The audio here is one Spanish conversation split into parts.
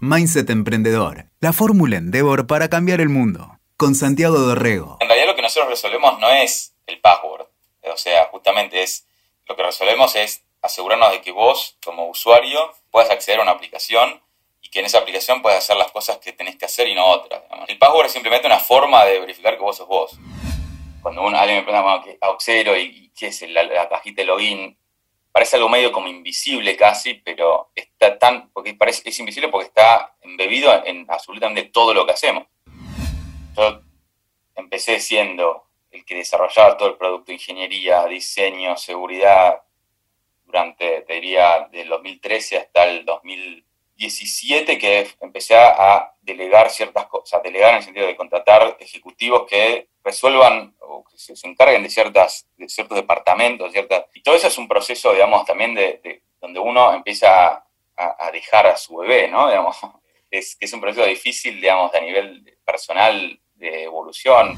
Mindset Emprendedor, la fórmula Endeavor para cambiar el mundo. Con Santiago Dorrego. En realidad lo que nosotros resolvemos no es el password. O sea, justamente es lo que resolvemos es asegurarnos de que vos, como usuario, puedas acceder a una aplicación y que en esa aplicación puedas hacer las cosas que tenés que hacer y no otras. El password es simplemente una forma de verificar que vos sos vos. Cuando uno, alguien me pregunta, bueno, Auxero y, qué es la, cajita de login, parece algo medio como invisible casi, pero está tan, porque parece, es invisible porque está embebido en absolutamente todo lo que hacemos. Yo empecé siendo el que desarrollaba todo el producto, ingeniería, diseño, seguridad, durante, te diría, del 2013 hasta el 2017, que empecé a delegar ciertas cosas, delegar en el sentido de contratar ejecutivos que resuelvan o que se, encarguen de, ciertas, de ciertos departamentos, ciertas, y todo eso es un proceso, digamos, también de, donde uno empieza a, dejar a su bebé, ¿no? Digamos, es es un proceso difícil, digamos, a nivel personal de evolución.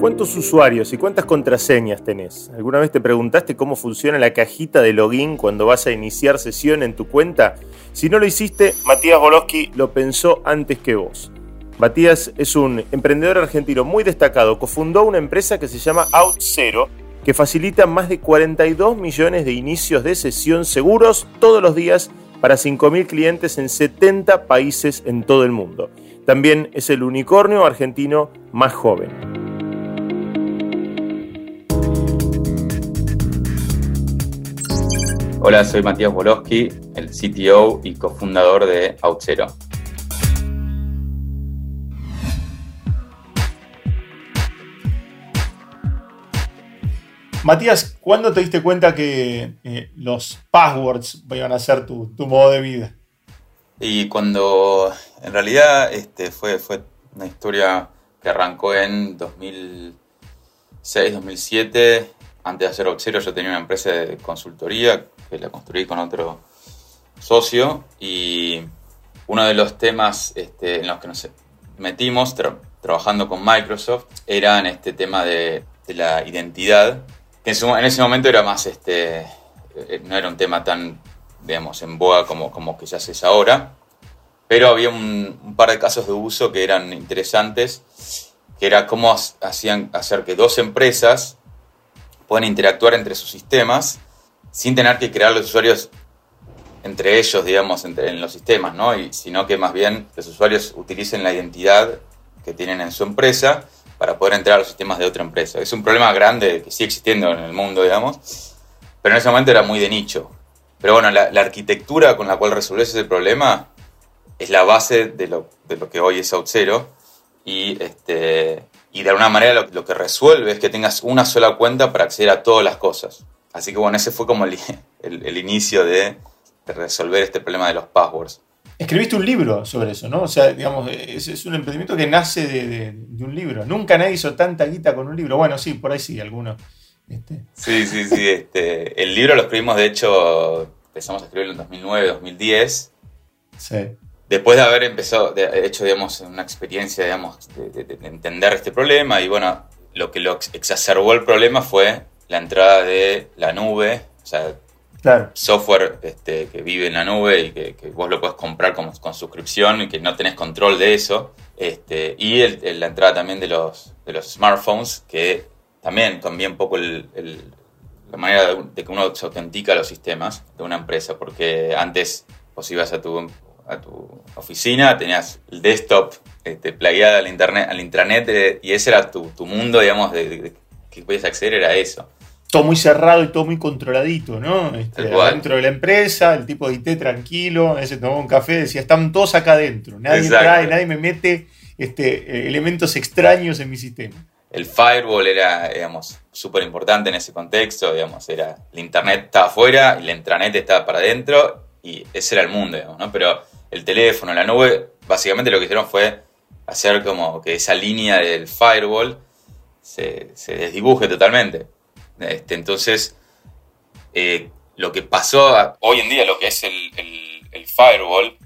¿Cuántos usuarios y cuántas contraseñas tenés? ¿Alguna vez te preguntaste cómo funciona la cajita de login cuando vas a iniciar sesión en tu cuenta? Si no lo hiciste, Matías Boloski lo pensó antes que vos. Matías es un emprendedor argentino muy destacado, cofundó una empresa que se llama OutZero, que facilita más de 42 millones de inicios de sesión seguros todos los días para 5.000 clientes en 70 países en todo el mundo. También es el unicornio argentino más joven. Hola, soy Matías Boloski, el CTO y cofundador de Outzero. Matías, ¿cuándo te diste cuenta que eh, los passwords iban a ser tu, modo de vida? Y cuando en realidad este, fue, fue una historia que arrancó en 2006, 2007. Antes de hacer Outzero yo tenía una empresa de consultoría que la construí con otro socio y uno de los temas este, en los que nos metimos trabajando con Microsoft era en este tema de, la identidad, que en, ese momento era más, este, eh, no era un tema tan, digamos, en boga como, como quizás es ahora, pero había un, par de casos de uso que eran interesantes, que era cómo hacían hacer que dos empresas puedan interactuar entre sus sistemas sin tener que crear los usuarios entre ellos, digamos, en los sistemas, ¿no? Y, sino que más bien los usuarios utilicen la identidad que tienen en su empresa para poder entrar a los sistemas de otra empresa. Es un problema grande que sigue existiendo en el mundo, digamos, pero en ese momento era muy de nicho. Pero bueno, la, arquitectura con la cual resolves ese problema es la base de lo, de lo que hoy es OutZero y, este, y de alguna manera lo, lo que resuelve es que tengas una sola cuenta para acceder a todas las cosas. Así que bueno, ese fue como el, el, inicio de, resolver este problema de los passwords. Escribiste un libro sobre eso, ¿no? O sea, digamos, es, es un emprendimiento que nace de, de, un libro. Nunca nadie hizo tanta guita con un libro. Bueno, sí, por ahí sí, algunos. Este. Sí, sí, sí. Este, el libro lo escribimos, de hecho, empezamos a escribirlo en 2009, 2010. Sí. Después de haber empezado, de, hecho, digamos, una experiencia, digamos, de, de entender este problema y bueno, lo que lo exacerbó el problema fue la entrada de la nube, o sea, software este, que vive en la nube y que, vos lo puedes comprar con, con, suscripción y que no tenés control de eso. Este, y la entrada también de los, de los smartphones, que también cambia un poco la manera de, que uno se autentica a los sistemas de una empresa, porque antes vos ibas a tu, a tu oficina, tenías el desktop este, al internet, al intranet, eh, y ese era tu, tu mundo, digamos, de, de que podías acceder, era eso todo muy cerrado y todo muy controladito, ¿no? Este, dentro de la empresa, el tipo de IT tranquilo, ese tomó un café, decía, están todos acá adentro, nadie trae, nadie me mete este, elementos extraños en mi sistema. El firewall era, digamos, súper importante en ese contexto, digamos, era, el internet estaba afuera y la intranet estaba para adentro y ese era el mundo, digamos, ¿no? Pero el teléfono, la nube, básicamente lo que hicieron fue hacer como que esa línea del firewall se, se desdibuje totalmente. Este, entonces, eh, lo que pasó hoy en día, lo que es el, firewall,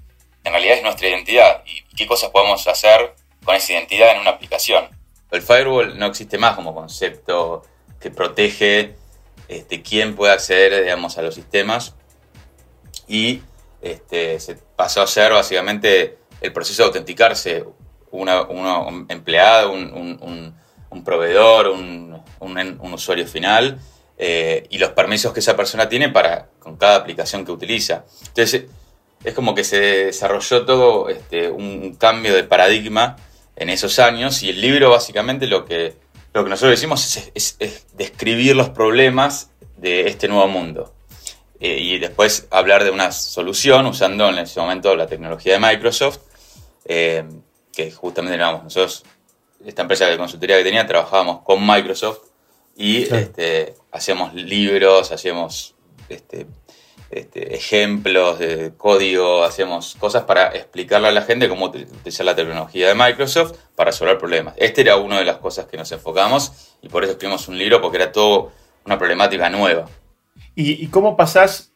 en realidad es nuestra identidad. Y qué cosas podemos hacer con esa identidad en una aplicación. El firewall no existe más como concepto que protege este, quién puede acceder digamos, a los sistemas. Y este, se pasó a ser básicamente el proceso de autenticarse. Un empleado, un, proveedor, un, usuario final eh, y los permisos que esa persona tiene para con cada aplicación que utiliza. Entonces, es como que se desarrolló todo este, un cambio de paradigma en esos años y el libro básicamente lo que, lo que nosotros decimos es, describir los problemas de este nuevo mundo. Eh, y después hablar de una solución usando en ese momento la tecnología de Microsoft, eh, que justamente nosotros, esta empresa de consultoría que tenía, trabajábamos con Microsoft y este, hacíamos libros, hacíamos este, este, ejemplos de código, hacíamos cosas para explicarle a la gente cómo utilizar la tecnología de Microsoft para resolver problemas. Este era una de las cosas que nos enfocamos y por eso escribimos un libro porque era todo una problemática nueva. ¿Y, cómo pasás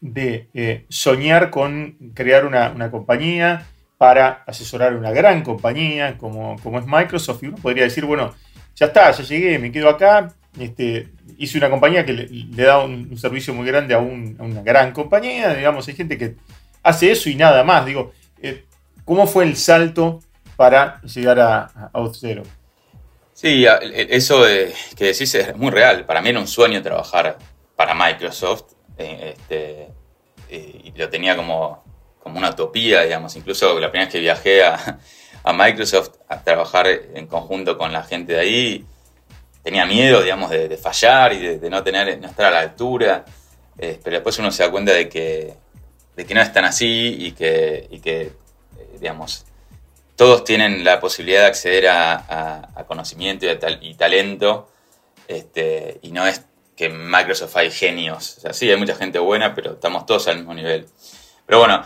de eh, soñar con crear una, compañía para asesorar una gran compañía como, como es Microsoft? Y uno podría decir, bueno, ya está, ya llegué, me quedo acá, este, hice una compañía que le, da un, servicio muy grande a, una gran compañía, digamos, hay gente que hace eso y nada más. Digo, eh, ¿cómo fue el salto para llegar a, a Sí, eso que decís es muy real. Para mí era un sueño trabajar para Microsoft. Eh, este, eh, lo tenía como, como una utopía, digamos. Incluso la primera vez que viajé a, a Microsoft a trabajar en conjunto con la gente de ahí, tenía miedo, digamos, de, fallar y de, no, tener, no estar a la altura. Eh, pero después uno se da cuenta de que, de que no es tan así y que, eh, digamos, todos tienen la posibilidad de acceder a, conocimiento y, talento. Este, y no es que en Microsoft hay genios. O sea, sí, hay mucha gente buena, pero estamos todos al mismo nivel. Pero bueno,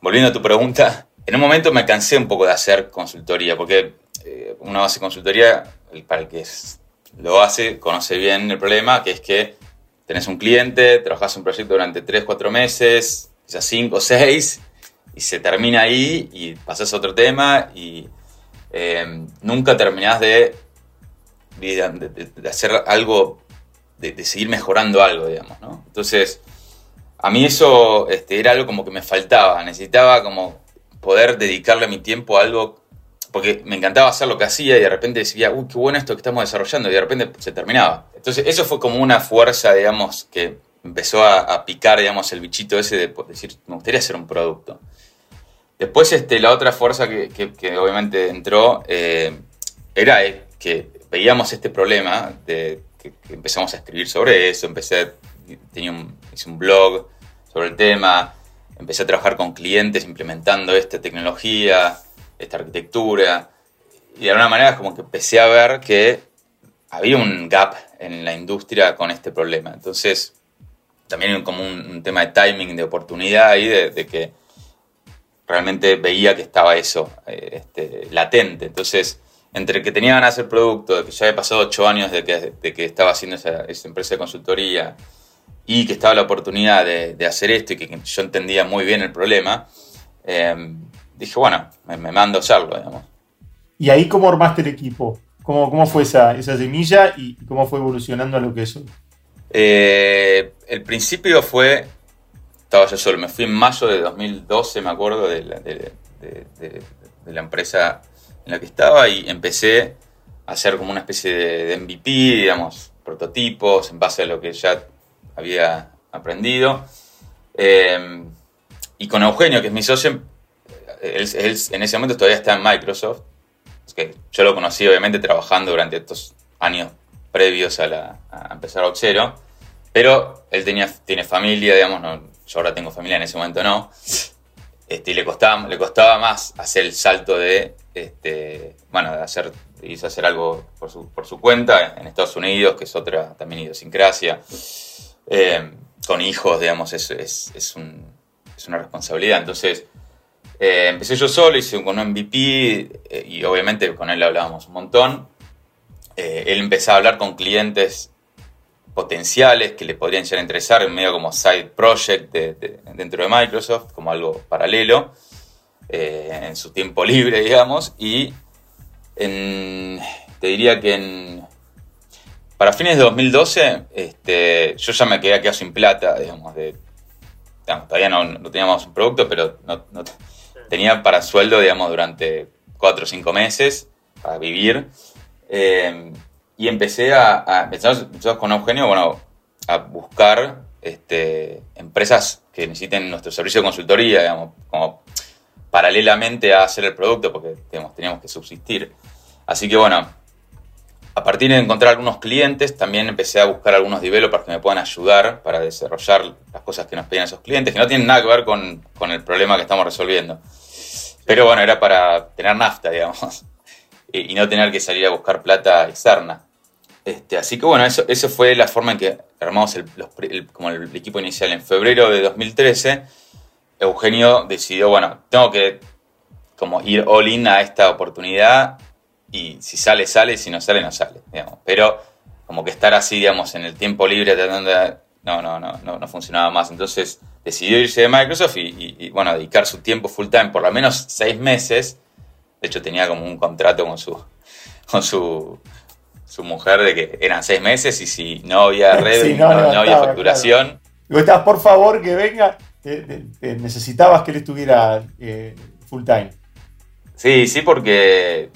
volviendo a tu pregunta, en un momento me cansé un poco de hacer consultoría, porque eh, uno hace consultoría, para el que lo hace, conoce bien el problema, que es que tenés un cliente, trabajas un proyecto durante 3, 4 meses, quizás 5, 6, y se termina ahí y pasas a otro tema y eh, nunca terminás de, de, hacer algo, de, seguir mejorando algo, digamos, ¿no? Entonces, a mí eso este, era algo como que me faltaba, necesitaba como poder dedicarle mi tiempo a algo, porque me encantaba hacer lo que hacía y de repente decía, uy, qué bueno esto que estamos desarrollando, y de repente se terminaba. Entonces, eso fue como una fuerza, digamos, que empezó a, picar, digamos, el bichito ese de decir, me gustaría hacer un producto. Después, este, la otra fuerza que, obviamente entró eh, era eh, que veíamos este problema, de, que, empezamos a escribir sobre eso, empecé, tenía un, hice un blog sobre el tema, empecé a trabajar con clientes implementando esta tecnología, esta arquitectura, y de alguna manera como que empecé a ver que había un gap en la industria con este problema. Entonces, también como un, tema de timing, de oportunidad y de, que realmente veía que estaba eso eh, este, latente. Entonces, entre que tenía ganas de hacer producto, de que ya había pasado ocho años de que, estaba haciendo esa, esa empresa de consultoría, y que estaba la oportunidad de, hacer esto y que, yo entendía muy bien el problema, eh, dije, bueno, me, mando a hacerlo, digamos. ¿Y ahí cómo armaste el equipo? ¿Cómo, cómo fue esa, esa semilla y cómo fue evolucionando a lo que es hoy? Eh, el principio fue, estaba yo solo, me fui en mayo de 2012, me acuerdo, de la, de, la empresa en la que estaba y empecé a hacer como una especie de, MVP, digamos, prototipos en base a lo que ya había aprendido. Eh, y con Eugenio, que es mi socio, él, en ese momento todavía está en Microsoft. que yo lo conocí obviamente trabajando durante estos años previos a, la, empezar Oxero. Pero él tenía, tiene familia, digamos, yo ahora tengo familia, en ese momento no. Este, y le costaba, le costaba más hacer el salto de, este, bueno, de hacer, hizo hacer algo por su, por su cuenta en Estados Unidos, que es otra también idiosincrasia. Eh, con hijos, digamos, es, es, es, una responsabilidad. Entonces, eh, empecé yo solo, hice con un MVP eh, y obviamente con él hablábamos un montón. él empezó a hablar con clientes potenciales que le podrían llegar a interesar en medio como side project dentro de Microsoft, como algo paralelo, en su tiempo libre, digamos, y te diría que en para fines de 2012, este, yo ya me quedé quedado sin plata, digamos, de todavía no, teníamos un producto, pero no, tenía para sueldo, digamos, durante cuatro o cinco meses para vivir. Eh, y empecé a, a con Eugenio, bueno, a buscar este, empresas que necesiten nuestro servicio de consultoría, digamos, como paralelamente a hacer el producto, porque teníamos que subsistir. Así que bueno, a partir de encontrar algunos clientes, también empecé a buscar algunos developers que me puedan ayudar para desarrollar las cosas que nos pedían esos clientes, que no tienen nada que ver con, con el problema que estamos resolviendo. Pero bueno, era para tener nafta, digamos, y, no tener que salir a buscar plata externa. Este, así que bueno, eso, eso fue la forma en que armamos el, como el equipo inicial. En febrero de 2013, Eugenio decidió, bueno, tengo que como ir all in a esta oportunidad y si sale, sale, si no sale, no sale, digamos. Pero como que estar así, digamos, en el tiempo libre tratando de... No, no, no, no, no funcionaba más. Entonces decidió irse de Microsoft y, bueno, dedicar su tiempo full time por lo menos seis meses. De hecho, tenía como un contrato con su, con su, su mujer de que eran seis meses y si no había red, no, había facturación. Claro. por favor, que venga. necesitabas que él estuviera eh, full time. Sí, sí, porque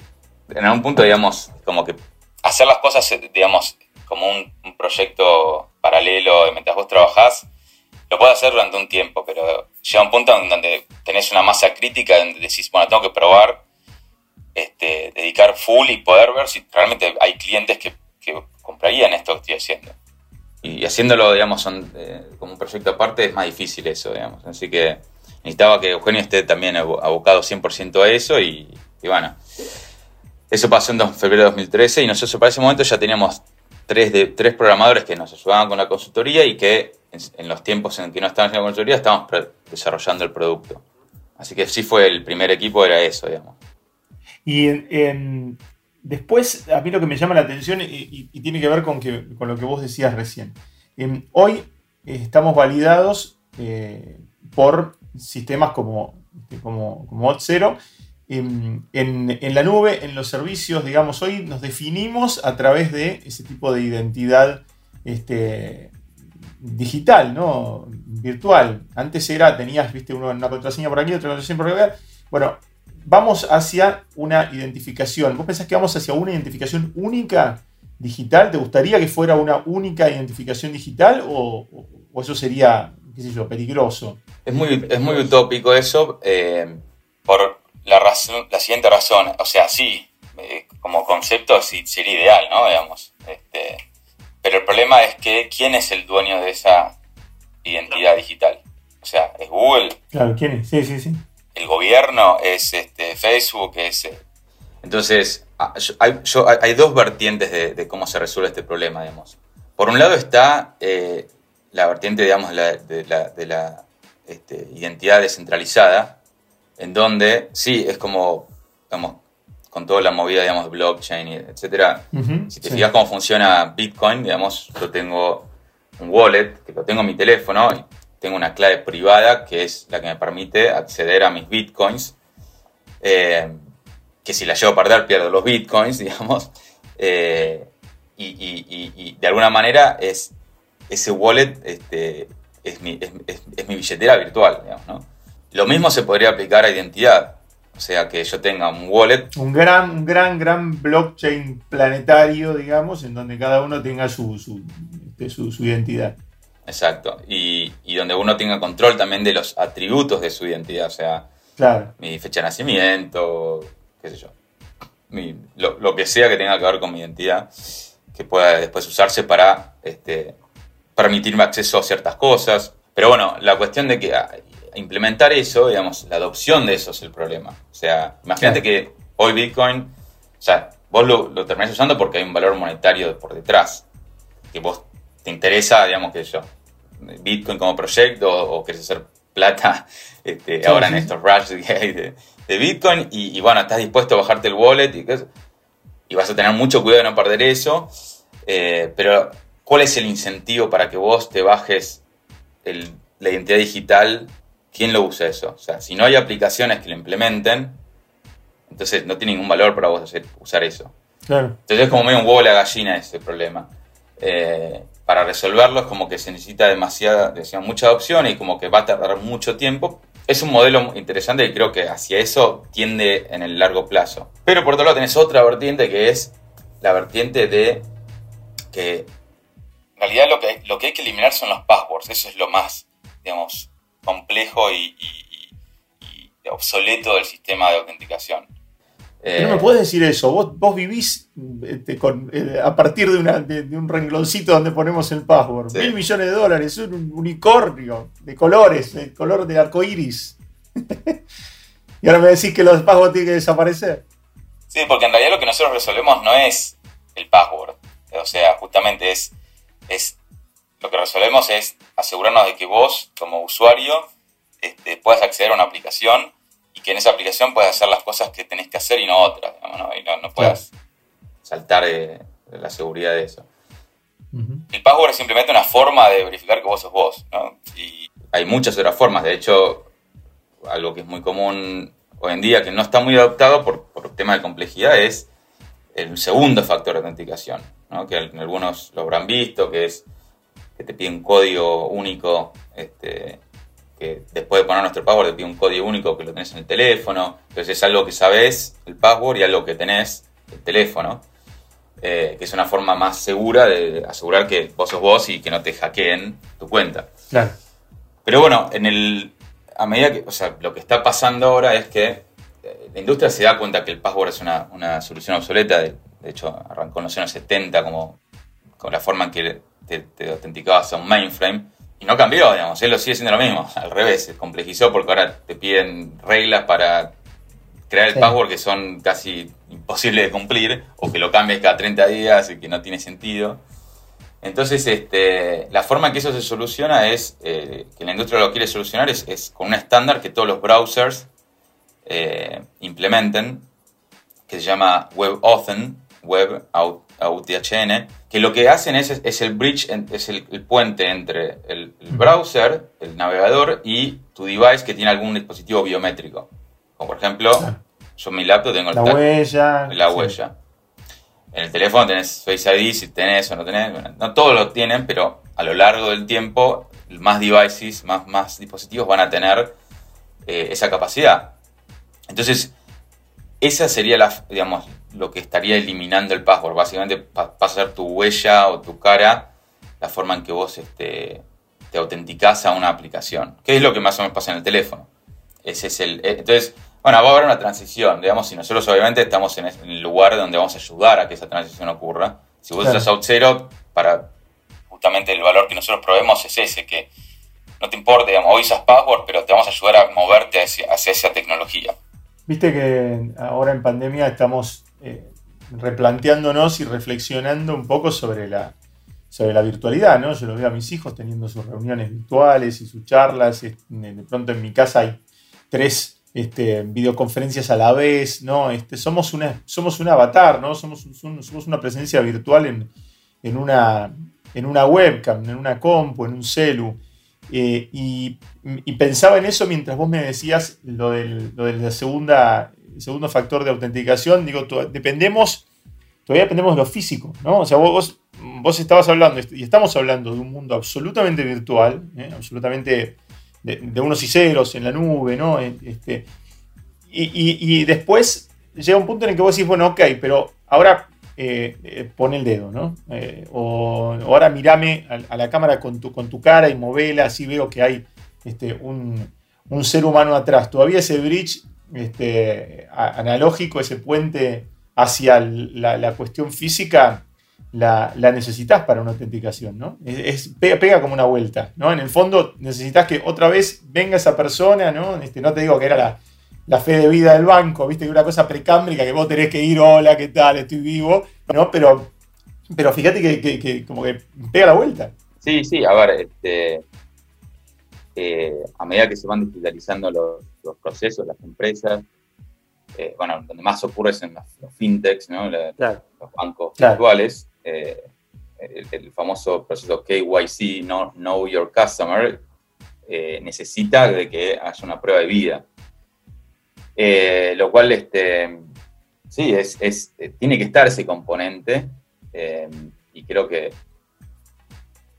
en algún punto, digamos, como que hacer las cosas, digamos, como un, proyecto paralelo mientras vos trabajás, lo puedes hacer durante un tiempo, pero llega un punto en donde tenés una masa crítica donde decís, bueno, tengo que probar, este, dedicar full y poder ver si realmente hay clientes que, comprarían esto que estoy haciendo. Y haciéndolo, digamos, eh, como un proyecto aparte es más difícil eso, digamos. Así que necesitaba que Eugenio esté también abocado 100% a eso y bueno, eso pasó en febrero de 2013 y nosotros para ese momento ya teníamos tres, tres programadores que nos ayudaban con la consultoría y que en, los tiempos en que no estábamos en la consultoría estábamos desarrollando el producto. Así que sí fue el primer equipo, era eso, digamos. Y después, a mí lo que me llama la atención y, tiene que ver con, que, con, lo que vos decías recién. Hoy estamos validados eh, por sistemas como, como, como Auth0 en, la nube, en los servicios, digamos, hoy nos definimos a través de ese tipo de identidad este, digital, ¿no? Virtual. Antes era, tenías, viste, una contraseña por aquí, otra contraseña por acá. Bueno, vamos hacia una identificación. ¿Vos pensás que vamos hacia una identificación única digital? ¿Te gustaría que fuera una única identificación digital o, eso sería, qué sé yo, peligroso? Es muy, es muy utópico eso. Eh, por, la, razón, la siguiente razón, o sea, sí, eh, como concepto sí, sería ideal, ¿no? Digamos, este, pero el problema es que quién es el dueño de esa identidad digital. O sea, ¿es Google? Claro, ¿quién es? Sí, sí, sí. ¿El gobierno? ¿Es este, Facebook? ¿Es, eh? Entonces, hay, hay, dos vertientes de, cómo se resuelve este problema, digamos. Por un lado está eh, la vertiente, digamos, de la, de la, este, identidad descentralizada, en donde sí, es como, digamos, con toda la movida, digamos, de blockchain, etcétera. si te fijas cómo funciona Bitcoin, digamos, yo tengo un wallet que lo tengo en mi teléfono y tengo una clave privada que es la que me permite acceder a mis Bitcoins. Eh, que si la llevo a perder pierdo los Bitcoins, digamos. Eh, y, de alguna manera es ese wallet este, es, mi, es, es mi billetera virtual, digamos, ¿no? Lo mismo se podría aplicar a identidad. O sea, que yo tenga un wallet. Un gran, gran, gran blockchain planetario, digamos, en donde cada uno tenga su, su, este, identidad. Exacto. Y, donde uno tenga control también de los atributos de su identidad. O sea, claro. mi fecha de nacimiento, qué sé yo. lo, que sea que tenga que ver con mi identidad, que pueda después usarse para este, permitirme acceso a ciertas cosas. Pero bueno, la cuestión de que implementar eso, digamos, la adopción de eso es el problema. O sea, imagínate que hoy Bitcoin, o sea, vos lo, lo terminás usando porque hay un valor monetario por detrás, que vos te interesa, digamos, que yo, Bitcoin como proyecto o, querés hacer plata este, ahora en estos rush de, de, Bitcoin y, bueno, estás dispuesto a bajarte el wallet y, y vas a tener mucho cuidado de no perder eso, eh, pero ¿cuál es el incentivo para que vos te bajes el, la identidad digital ¿quién lo usa eso? O sea, si no hay aplicaciones que lo implementen, entonces no tiene ningún valor para vos hacer, usar eso. Claro. Entonces es como medio un huevo la gallina ese problema. Eh, para resolverlo es como que se necesita demasiada, decía, mucha adopción y como que va a tardar mucho tiempo. Es un modelo interesante y creo que hacia eso tiende en el largo plazo. Pero por otro lado tenés otra vertiente que es la vertiente de que en realidad lo que, lo que hay que eliminar son los passwords. Eso es lo más, digamos, complejo y, obsoleto del sistema de autenticación. no me puedes decir eso. Vos, vos vivís este, eh, a partir de, un rengloncito donde ponemos el password. Mil millones de dólares, un unicornio de colores, de color de arco iris. y ahora me decís que los passwords tienen que desaparecer. Sí, porque en realidad lo que nosotros resolvemos no es el password. O sea, justamente es, es lo que resolvemos es asegurarnos de que vos, como usuario, este, puedas acceder a una aplicación y que en esa aplicación puedas hacer las cosas que tenés que hacer y no otras, ¿no? Y no, puedas saltar de, la seguridad de eso. El password es simplemente una forma de verificar que vos sos vos, ¿no? Y hay muchas otras formas, de hecho, algo que es muy común hoy en día, que no está muy adoptado por, por tema de complejidad, es el segundo factor de autenticación, ¿no? que algunos lo habrán visto, que es que te pide un código único, este, que después de poner nuestro password te pide un código único que lo tenés en el teléfono, entonces es algo que sabes, el password, y algo que tenés, el teléfono, eh, que es una forma más segura de asegurar que vos sos vos y que no te hackeen tu cuenta. Claro. Pero bueno, en el, a medida que, o sea, lo que está pasando ahora es que la industria se da cuenta que el password es una, solución obsoleta, de, hecho arrancó en los años 70 como, como la forma en que te, te, autenticabas a un mainframe, y no cambió, digamos, él lo sigue siendo lo mismo, al revés, se complejizó porque ahora te piden reglas para crear el password que son casi imposibles de cumplir, o que lo cambies cada 30 días y que no tiene sentido. Entonces, este, la forma en que eso se soluciona es, eh, que la industria lo quiere solucionar, es, es con un estándar que todos los browsers eh, implementen, que se llama WebAuthn, Web AuthN, que lo que hacen es, es el bridge, es el, puente entre el, browser, el navegador y tu device que tiene algún dispositivo biométrico. Como por ejemplo, yo en mi laptop tengo la huella. La huella. En el teléfono tenés Face ID, si tenés o no tenés. no todos lo tienen, pero a lo largo del tiempo, más devices, más, más dispositivos van a tener eh, esa capacidad. Entonces, esa sería la, digamos, lo que estaría eliminando el password. Básicamente pasa a ser tu huella o tu cara, la forma en que vos este, te autenticás a una aplicación. ¿Qué es lo que más o menos pasa en el teléfono? Ese es el. Eh, entonces, bueno, va a haber una transición, digamos, y nosotros obviamente estamos en el lugar donde vamos a ayudar a que esa transición ocurra. Si vos claro. out zero, para justamente el valor que nosotros probemos es ese, que no te importa, digamos, hoy usas password, pero te vamos a ayudar a moverte hacia esa tecnología. Viste que ahora en pandemia estamos eh, replanteándonos y reflexionando un poco sobre la, sobre la virtualidad, ¿no? Yo lo veo a mis hijos teniendo sus reuniones virtuales y sus charlas. De pronto en mi casa hay tres este, videoconferencias a la vez, ¿no? Este, somos, una, somos un avatar, ¿no? Somos, una presencia virtual en, en, una, en una webcam, en una compu, en un celu. Eh, y, pensaba en eso mientras vos me decías lo lo la segunda, segundo factor de autenticación. Digo, dependemos, todavía dependemos de lo físico, ¿no? O sea, vos, vos estabas hablando, y estamos hablando de un mundo absolutamente virtual, ¿eh? absolutamente de, unos y ceros en la nube, ¿no? Este, y, y después llega un punto en el que vos decís, bueno, ok, pero ahora eh, eh, pone el dedo, ¿no? Eh, o ahora mirame a, la cámara con tu, con tu cara y movela, así veo que hay este, un, ser humano atrás. Todavía ese bridge este, analógico, ese puente hacia la, cuestión física, la, necesitas para una autenticación, ¿no? Pega, como una vuelta, ¿no? En el fondo necesitas que otra vez venga esa persona, ¿no? Este, no te digo que era la, la fe de vida del banco, viste que una cosa precámbrica que vos tenés que ir, hola, ¿qué tal? Estoy vivo, ¿no? Pero, pero fíjate que, como que pega la vuelta. Sí, sí, a ver, este, eh, a medida que se van digitalizando los, procesos, las empresas, eh, bueno, donde más ocurre es en los, fintechs, ¿no? los bancos virtuales, eh, el, famoso proceso KYC, no, Know Your Customer, necesita de que haya una prueba de vida. Lo cual, este, sí, es, tiene que estar ese componente y creo que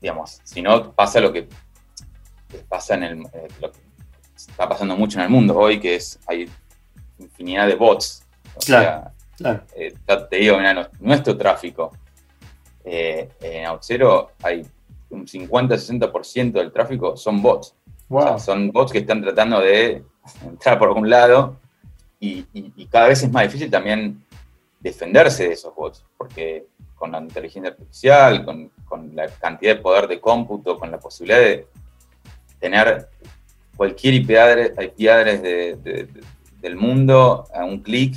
digamos, si no pasa lo que pasa en el, eh, lo que está pasando mucho en el mundo hoy, que es, hay infinidad de bots. O Claro, sea, claro. eh, te digo, mira, nuestro tráfico eh, en Auxero hay un 50-60% del tráfico son bots. O sea, Wow. son bots que están tratando de entrar por algún lado y, y- y cada vez es más difícil también defenderse de esos bots, porque con la inteligencia artificial, con, con la cantidad de poder de cómputo, con la posibilidad de tener cualquier IP address, IP address de- de- de- del mundo a un clic,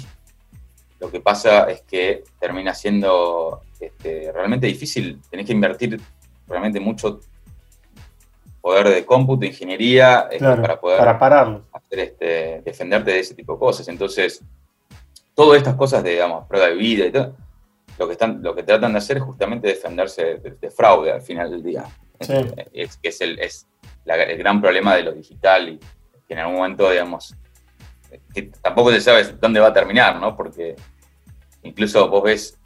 lo que pasa es que termina siendo este, realmente difícil. Tenés que invertir realmente mucho poder de cómputo, ingeniería, este, para poder para pararlo. hacer este, defenderte de ese tipo de cosas. Entonces, todas estas cosas de, digamos, prueba de vida y todo, lo que, están, lo que tratan de hacer es justamente defenderse de, de fraude al final del día. Sí. Es, es, el, es la- el gran problema de lo digital y que en algún momento, digamos, que tampoco se sabe dónde va a terminar, ¿no? Porque incluso vos ves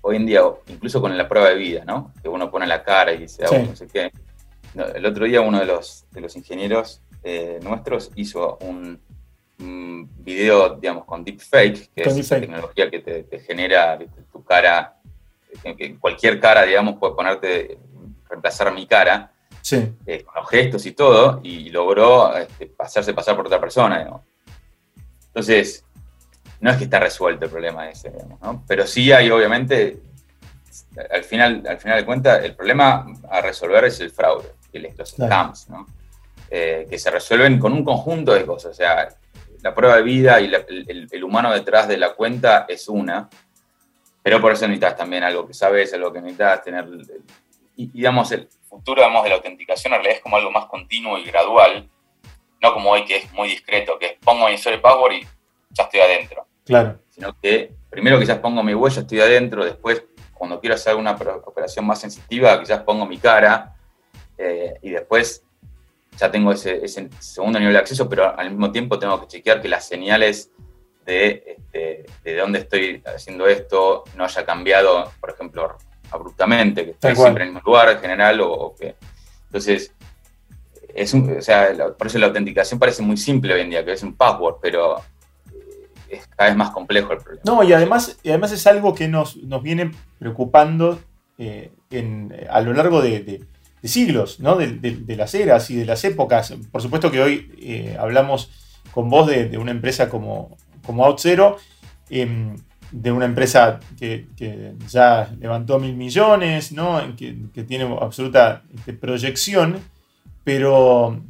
hoy en día, incluso con la prueba de vida, ¿no? Que uno pone la cara y dice, ah, Sí. no sé qué. No, el otro día uno de los, de los ingenieros eh, nuestros hizo un, un video, digamos, con deepfake, que Con es esa deepfake. tecnología que te, te genera ¿viste? tu cara, que cualquier cara, digamos, puede ponerte, reemplazar mi cara, Sí, eh, con los gestos y todo, y logró este, pasarse pasar por otra persona, digamos. Entonces, no es que está resuelto el problema ese, digamos, ¿no? Pero sí hay, obviamente, al final, al final de cuentas, el problema a resolver es el fraude, los scams, ¿no? Eh, que se resuelven con un conjunto de cosas. O sea, la prueba de vida y la- el, el- humano detrás de la cuenta es una, pero por eso necesitas también algo que sabes, algo que necesitas tener. Y, digamos, el futuro digamos, de la autenticación en realidad es como algo más continuo y gradual, no como hoy que es muy discreto, que es pongo mi usuario password y ya estoy adentro claro. sino que primero quizás pongo mi huella, estoy adentro, después cuando quiero hacer una operación más sensitiva, quizás pongo mi cara eh, y después ya tengo ese, ese segundo nivel de acceso, pero al mismo tiempo tengo que chequear que las señales de, este, de dónde estoy haciendo esto no haya cambiado, por ejemplo, abruptamente, que cual. siempre en el mismo lugar en general, o, o que... Entonces, es un, o sea, la- por eso la autenticación parece muy simple hoy en día, que es un password, pero eh, es cada vez más complejo el problema. No, y además, y además es algo que nos, nos viene preocupando eh, en- a lo largo de, de- de siglos, ¿no? De, las eras y de las épocas. Por supuesto que hoy eh, hablamos con vos de, una empresa como, como OutZero, de una empresa que, que ya levantó mil millones, ¿no? que, que tiene absoluta este, proyección, pero,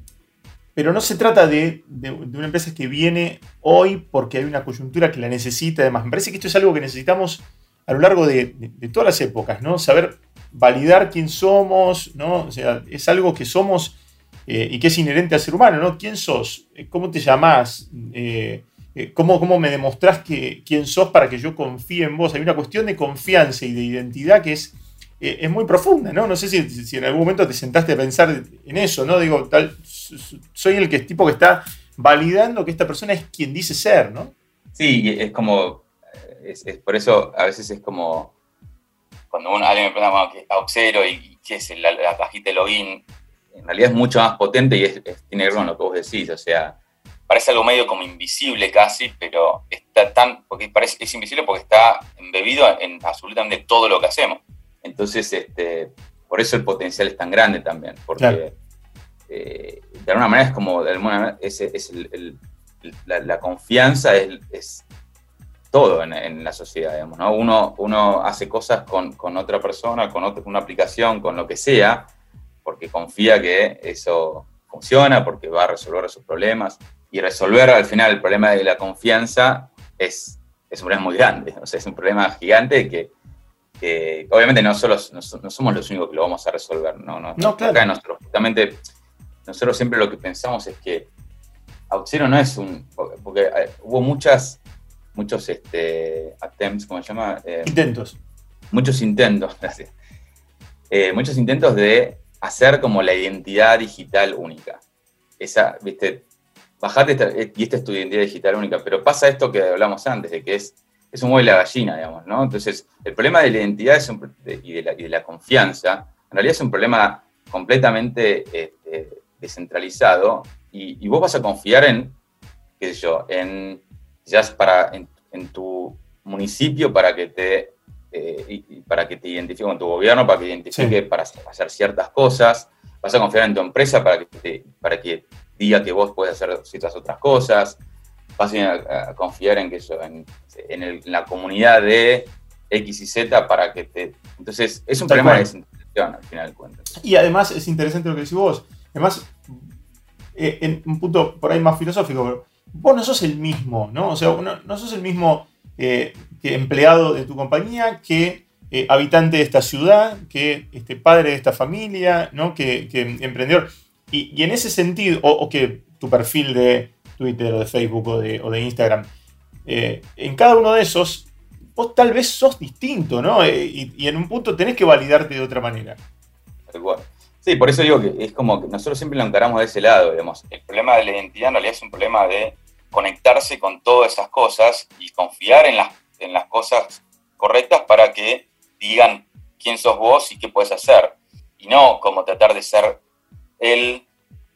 pero no se trata de, de- una empresa que viene hoy porque hay una coyuntura que la necesita. Además, me parece que esto es algo que necesitamos a lo largo de, de- todas las épocas, ¿no? Saber validar quién somos, ¿no? O sea, es algo que somos eh, y que es inherente al ser humano, ¿no? ¿Quién sos? ¿Cómo te llamás? Eh, eh, ¿cómo, ¿Cómo me demostrás que, quién sos para que yo confíe en vos? Hay una cuestión de confianza y de identidad que es, eh, es muy profunda, ¿no? No sé si, en algún momento te sentaste a pensar en eso, ¿no? Digo, tal, soy el que, tipo que está validando que esta persona es quien dice ser, ¿no? Sí, es como, es, por eso a veces es como, cuando uno, alguien me pregunta, bueno, ¿qué es Auxero y, qué es la, la cajita de login? En realidad es mucho más potente y es, es- tiene que ver con lo que vos decís, o sea, parece algo medio como invisible casi, pero está tan, porque parece, es invisible porque está embebido en absolutamente todo lo que hacemos. Entonces, este, por eso el potencial es tan grande también, porque Claro. eh, de alguna manera es como, de alguna manera, es, es el- el- la, la confianza es, es todo en, en la sociedad, digamos, ¿no? Uno, uno hace cosas con, con otra persona, con otra, una aplicación, con lo que sea, porque confía que eso funciona, porque va a resolver sus problemas. Y resolver al final el problema de la confianza es, es un problema muy grande, o sea, es un problema gigante que, que obviamente no, solo, no, so- no somos los únicos que lo vamos a resolver, no, no, No, claro. Acá nosotros, justamente, nosotros siempre lo que pensamos es que Auxero no es un, porque eh, hubo muchas, muchos este, attempts, ¿cómo se llama? Eh, Intentos. muchos intentos, gracias. Eh, muchos intentos de hacer como la identidad digital única. Esa, viste, bajate esta, eh, y esta es tu identidad digital única, pero pasa esto que hablamos antes, de que es, es un huevo y la gallina, digamos, ¿no? Entonces, el problema de la identidad es un- de- y, de la, y de la confianza, en realidad es un problema completamente este, descentralizado y, vos vas a confiar en, qué sé yo, en, ya para, en, tu municipio para que te eh, para que te identifique con tu gobierno, para que te identifique para hacer ciertas cosas. Vas a confiar en tu empresa para que, para que diga que vos puedes hacer ciertas otras cosas. Vas a, confiar en, que eso, en, en, la comunidad de X y Z para que te... Entonces, es un problema de descentralización al final de cuentas. Y además es interesante lo que decís vos. Además, eh, en un punto por ahí más filosófico, vos no sos el mismo, ¿no? O sea, no, no sos el mismo eh, que empleado de tu compañía, que eh, habitante de esta ciudad, que este, padre de esta familia, ¿no? que, emprendedor. Y, en ese sentido, o, que tu perfil de Twitter o de Facebook o de, Instagram, eh, en cada uno de esos, vos tal vez sos distinto, ¿no? Y, y, en un punto tenés que validarte de otra manera. Sí, por eso digo que es como que nosotros siempre lo encaramos de ese lado, digamos. El problema de la identidad en realidad es un problema de conectarse con todas esas cosas y confiar en las, en las cosas correctas para que digan quién sos vos y qué puedes hacer. Y no como tratar de ser el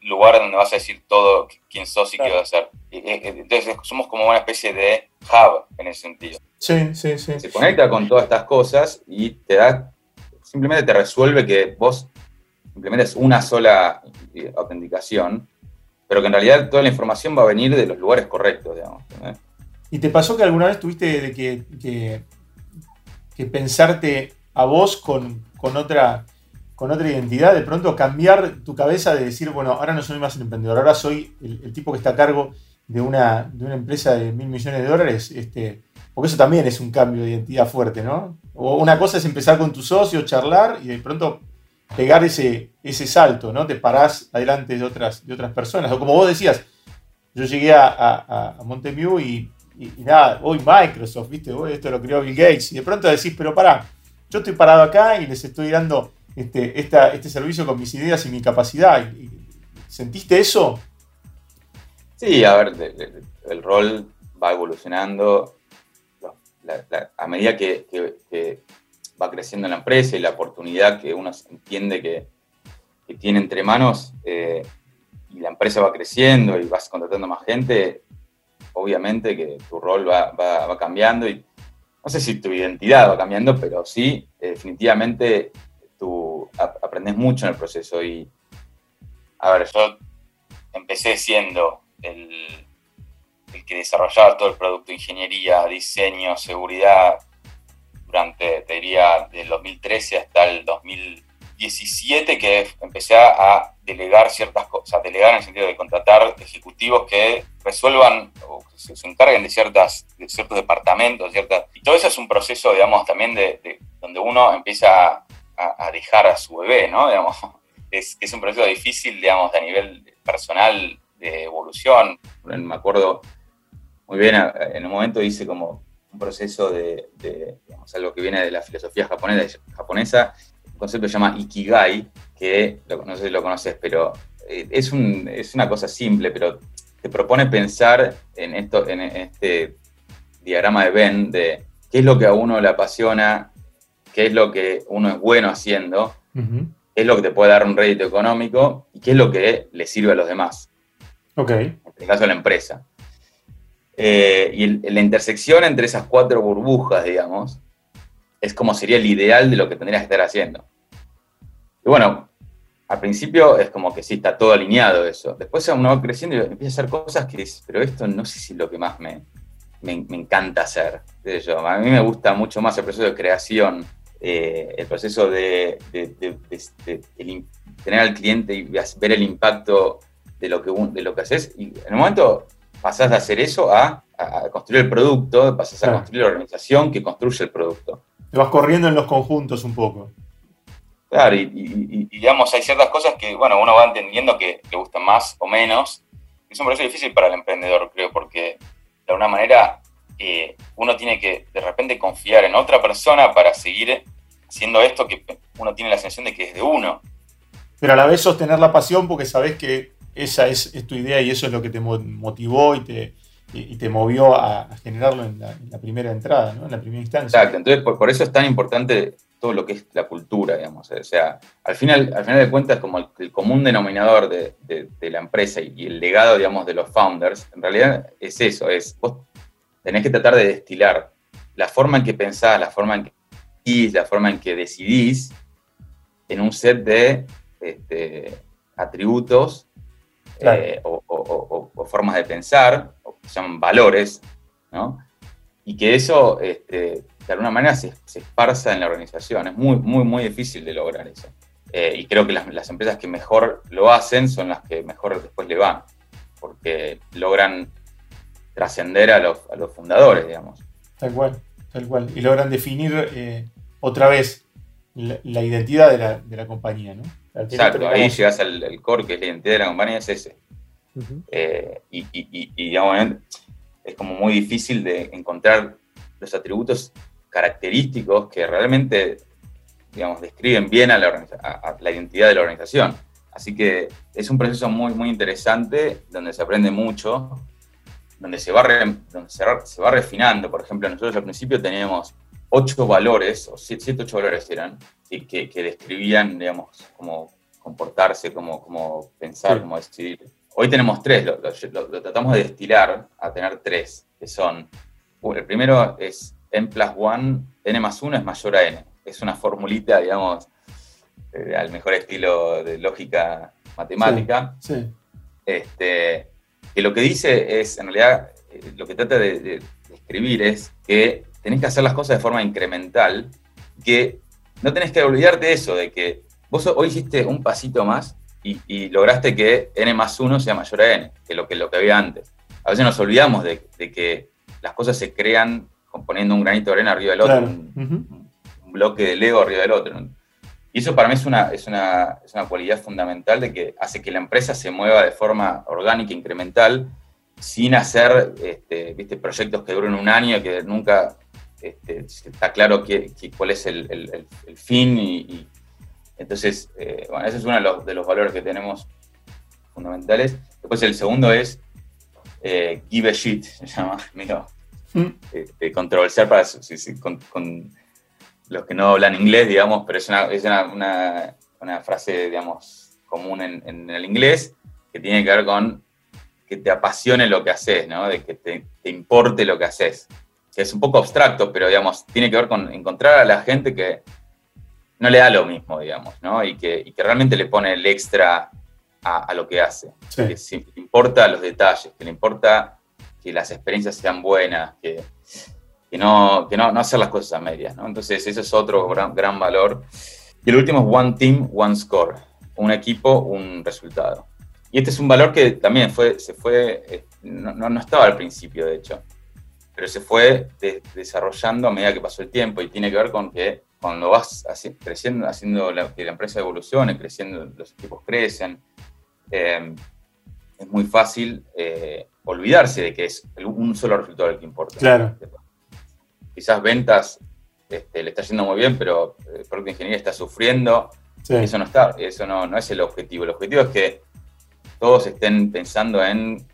lugar donde vas a decir todo quién sos y qué vas a hacer. Entonces somos como una especie de hub en ese sentido. Sí, sí, sí. Se conecta con todas estas cosas y te da, simplemente te resuelve que vos simplemente es una sola autenticación pero que en realidad toda la información va a venir de los lugares correctos, digamos. ¿Y te pasó que alguna vez tuviste de que, que, pensarte a vos con, otra, con otra identidad? De pronto cambiar tu cabeza de decir, bueno, ahora no soy más el emprendedor, ahora soy el, tipo que está a cargo de una, de una empresa de mil millones de dólares. Este, porque eso también es un cambio de identidad fuerte, ¿no? O una cosa es empezar con tu socio, charlar y de pronto pegar ese, ese salto, ¿no? Te parás adelante de otras, de otras personas. O como vos decías, yo llegué a, a, a Monteview y, nada, hoy Microsoft, ¿viste? Hoy esto lo creó Bill Gates. Y de pronto decís, pero pará, yo estoy parado acá y les estoy dando este, este servicio con mis ideas y mi capacidad. ¿Sentiste eso? Sí, a ver, el rol va evolucionando a medida que, va creciendo la empresa y la oportunidad que uno entiende que, tiene entre manos eh, y la empresa va creciendo y vas contratando más gente, obviamente que tu rol va, cambiando y no sé si tu identidad va cambiando, pero sí, definitivamente aprendes mucho en el proceso y, a ver, yo empecé siendo el, el que desarrollaba todo el producto, ingeniería, diseño, seguridad, durante, te diría, del 2013 hasta el 2017, que empecé a delegar ciertas cosas, delegar en el sentido de contratar ejecutivos que resuelvan o se, encarguen de, ciertas, de ciertos departamentos, ciertas, y todo eso es un proceso, digamos, también de, donde uno empieza a, dejar a su bebé, ¿no? Digamos, es, un proceso difícil, digamos, a nivel personal de evolución. Me acuerdo muy bien, en un momento hice como proceso de, algo que viene de la filosofía japonesa, japonesa un concepto que se llama Ikigai, que no sé si lo conoces, pero eh, es, un, es una cosa simple, pero te propone pensar en, esto, en este diagrama de Venn de qué es lo que a uno le apasiona, qué es lo que uno es bueno haciendo, qué es lo que te puede dar un rédito económico y qué es lo que le sirve a los demás. Ok. En este caso, a la empresa. Eh, y la intersección entre esas cuatro burbujas, digamos, es como sería el ideal de lo que tendrías que estar haciendo. Y bueno, al principio es como que sí, está todo alineado eso. Después uno va creciendo y empieza a hacer cosas que es, pero esto no sé si es lo que más me, me, encanta hacer. A mí me gusta mucho más el proceso de creación, eh, el proceso de, tener al cliente y ver el impacto de lo que, de lo que haces. Y en un momento pasás de hacer eso a, construir el producto, pasás a construir la organización que construye el producto. Te vas corriendo en los conjuntos un poco. Claro, y, digamos, hay ciertas cosas que, bueno, uno va entendiendo que le gustan más o menos. Es un proceso difícil para el emprendedor, creo, porque de alguna manera eh, uno tiene que de repente confiar en otra persona para seguir haciendo esto que uno tiene la sensación de que es de uno. Pero a la vez sostener la pasión porque sabes que esa es, tu idea y eso es lo que te motivó y te, te movió a, generarlo en la, primera entrada, ¿no? en la primera instancia. Exacto, entonces por, eso es tan importante todo lo que es la cultura, digamos. O sea, al final, al final de cuentas, como el, común denominador de, la empresa y, el legado, digamos, de los founders, en realidad es eso, es vos tenés que tratar de destilar la forma en que pensás, la forma en que la forma en que decidís en un set de este, atributos eh, o, formas de pensar, o que se llaman valores, ¿no? Y que eso, este, de alguna manera, se, esparza en la organización. Es muy, muy, muy difícil de lograr eso. Eh, y creo que las, empresas que mejor lo hacen son las que mejor después le van, porque logran trascender a los, fundadores, digamos. Tal cual, tal cual. Y logran definir eh, otra vez la, identidad de la, compañía, ¿no? Exacto, ahí llegas al, core, que es la identidad de la compañía, es ese. Eh, y, digamos, es como muy difícil de encontrar los atributos característicos que realmente, digamos, describen bien a la, la identidad de la organización. Así que es un proceso muy, muy interesante, donde se aprende mucho, donde se va, donde se, se va refinando. Por ejemplo, nosotros al principio teníamos ocho valores, o siete, ocho valores eran, que, que, describían, digamos, cómo comportarse, cómo, cómo pensar, cómo decidir. Hoy tenemos tres, lo, tratamos de destilar a tener tres, que son, el primero es n plus 1, n más 1 es mayor a n. Es una formulita, digamos, eh, al mejor estilo de lógica matemática. Sí, Este, que lo que dice es, en realidad, eh, lo que trata de, de, de escribir es que tenés que hacer las cosas de forma incremental, que no tenés que olvidarte de eso, de que vos hoy hiciste un pasito más y, lograste que n más 1 sea mayor a n, que lo que, lo que había antes. A veces nos olvidamos de, que las cosas se crean poniendo un granito de arena arriba del otro, un, bloque de Lego arriba del otro. Y eso para mí es una, es, una, es una cualidad fundamental de que hace que la empresa se mueva de forma orgánica, incremental, sin hacer este, ¿viste? proyectos que duren un año, que nunca este, está claro cuál es el, fin y, entonces, eh, bueno, ese es uno de los, valores que tenemos fundamentales. Después el segundo es eh, give a shit, se llama, medio mm. este, controversial para con, los que no hablan inglés, digamos, pero es una, es una, una, frase, digamos, común en, el inglés que tiene que ver con que te apasione lo que haces, ¿no? De que te, te importe lo que haces es un poco abstracto, pero digamos, tiene que ver con encontrar a la gente que no le da lo mismo, digamos, ¿no? Y que, realmente le pone el extra a, lo que hace. Que le importa los detalles, que le importa que las experiencias sean buenas, que, no, que no, hacer las cosas a medias, ¿no? Entonces, ese es otro gran, gran valor. Y el último es One Team, One Score. Un equipo, un resultado. Y este es un valor que también fue, se fue, eh, no, no estaba al principio, de hecho pero se fue desarrollando a medida que pasó el tiempo y tiene que ver con que cuando vas creciendo, haciendo que la empresa evolucione, creciendo, los equipos crecen, eh, es muy fácil eh, olvidarse de que es un solo resultado el que importa. Claro. Quizás ventas este, le está yendo muy bien, pero el producto de ingeniería está sufriendo. Eso no está, eso no, no es el objetivo. El objetivo es que todos estén pensando en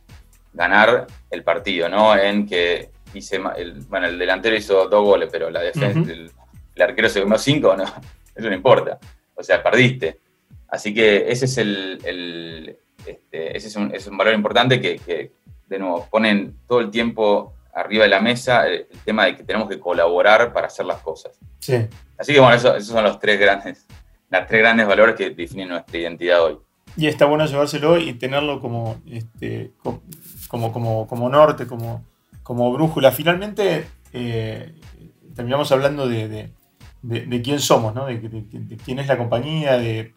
ganar el partido, no en que el, bueno, el delantero hizo dos goles, pero la defensa, el, arquero se comió cinco, no, eso no importa. O sea, perdiste. Así que ese es el, este, ese es un, es un, valor importante que, de nuevo, ponen todo el tiempo arriba de la mesa el, tema de que tenemos que colaborar para hacer las cosas. Sí. Así que bueno, esos son los tres grandes, las tres grandes valores que definen nuestra identidad hoy. Y está bueno llevárselo y tenerlo como, este, como, como, como norte, como, como brújula. Finalmente, eh, terminamos hablando de, quién somos, ¿no? de, quién es la compañía, de,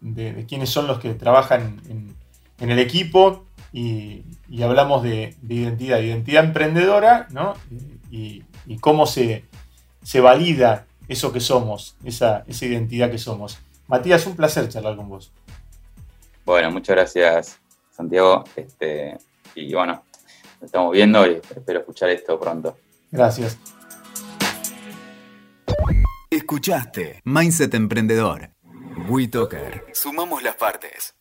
quiénes son los que trabajan en, el equipo y, hablamos de, identidad, identidad emprendedora ¿no? y, cómo se, se, valida eso que somos, esa, esa identidad que somos. Matías, un placer charlar con vos. Bueno, muchas gracias, Santiago. Este, y bueno, estamos viendo y espero escuchar esto pronto. Gracias. Escuchaste Mindset Emprendedor. WeToker. Sumamos las partes.